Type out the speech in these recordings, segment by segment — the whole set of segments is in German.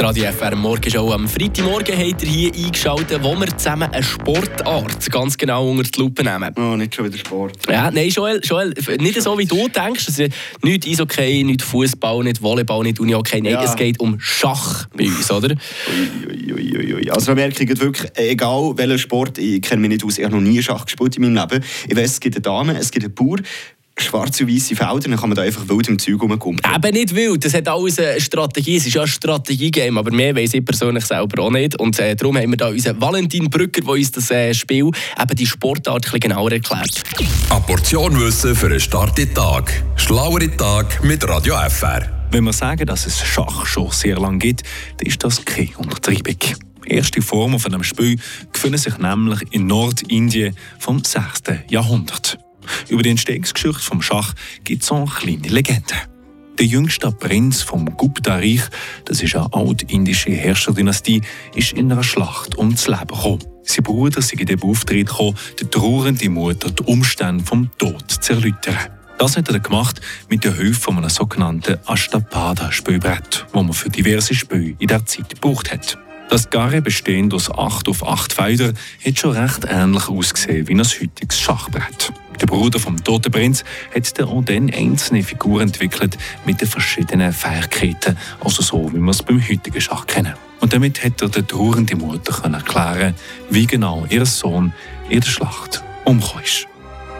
Die Radio FR Morgenshow am Freitagmorgen habt ihr hier eingeschaltet, wo wir zusammen eine Sportart ganz genau unter die Lupe nehmen. Oh, nicht schon wieder Sport. Ja, nein, Joel, Joel nicht so wie du denkst. Also, nicht Eishockey, nicht Fußball, nicht Volleyball, nicht Unihockey. Nein, Ja. es geht um Schach bei uns, oder? Ui, ui, ui, ui. Also ich gerade wirklich, egal welcher Sport, ich kenne mich nicht aus, ich habe noch nie Schach gespielt in meinem Leben. Ich weiss, es gibt eine Dame, es gibt einen Bauer, schwarze und weiße Felder, dann kann man da einfach wild im Zeug rumkumpen. Eben nicht wild, das hat alles eine Strategie. Es ist ja ein Strategiegame, aber mehr weiss ich persönlich selber auch nicht. Und äh, darum haben wir da unseren Valentin Brücker, der uns das äh, Spiel, eben die Sportart, ein bisschen genauer erklärt. Eine Portion Wissen für einen starken Tag. Schlauere Tag mit Radio FR. Wenn wir sagen, dass es Schach schon sehr lange gibt, dann ist das keine Untertreibung. Erste Formen von dem Spiel befinden sich nämlich in Nordindien vom 6. Jahrhundert. Über die Entstehungsgeschichte vom Schach gibt es eine kleine Legende. Der jüngste Prinz vom Gupta-Reich, das ist eine altindische Herrscherdynastie, ist in einer Schlacht ums Leben gekommen. Sein Bruder sei in den Auftritt gekommen, der trauernde Mutter die Umstände vom Tod zu erläutern. Das hat er gemacht mit der Hilfe von einem sogenannten Ashtapada-Spielbrett, das man für diverse Spiele in der Zeit gebraucht hat. Das Garre, bestehend aus 8 auf 8 Feldern, hat schon recht ähnlich ausgesehen wie ein heutiges Schachbrett. Der Bruder vom toten Prinz hat dann dann einzelne Figuren entwickelt mit den verschiedenen Fähigkeiten, also so wie wir es beim heutigen Schach kennen. Und damit hat er der trauernde Mutter können erklären, wie genau ihr Sohn in der Schlacht umgekommen ist.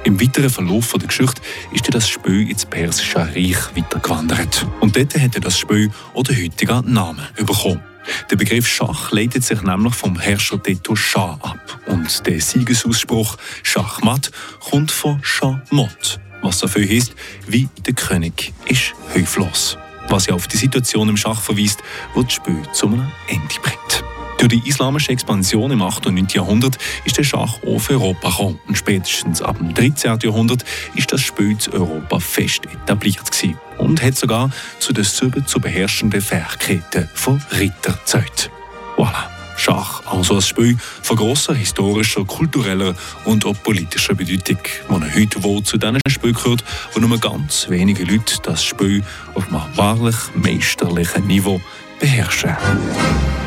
Im weiteren Verlauf der Geschichte ist das Spiel ins Persische Reich weitergewandert. Und dort hat er das Spiel auch den heutigen Namen bekommen. Der Begriff Schach leitet sich nämlich vom Herrscher Teto Schah ab. Und der Siegesausspruch Schachmatt kommt von Schahmot, was viel heisst wie der König ist hilflos. Was ja auf die Situation im Schach verweist, wo das Spiel zu einem Ende bringt. Durch die islamische Expansion im 8. und 9. Jahrhundert ist der Schach für Europa gekommen. Und spätestens ab dem 13. Jahrhundert ist das Spiel zu Europa fest etabliert gewesen. Und hat sogar zu den sieben zu beherrschenden Fähigkeiten von Ritter gezählt. Voilà. Schach, also ein Spiel von grosser historischer, kultureller und auch politischer Bedeutung, das heute wohl zu diesen Spielen gehört, wo nur ganz wenige Leute das Spiel auf einem wahrlich meisterlichen Niveau beherrschen.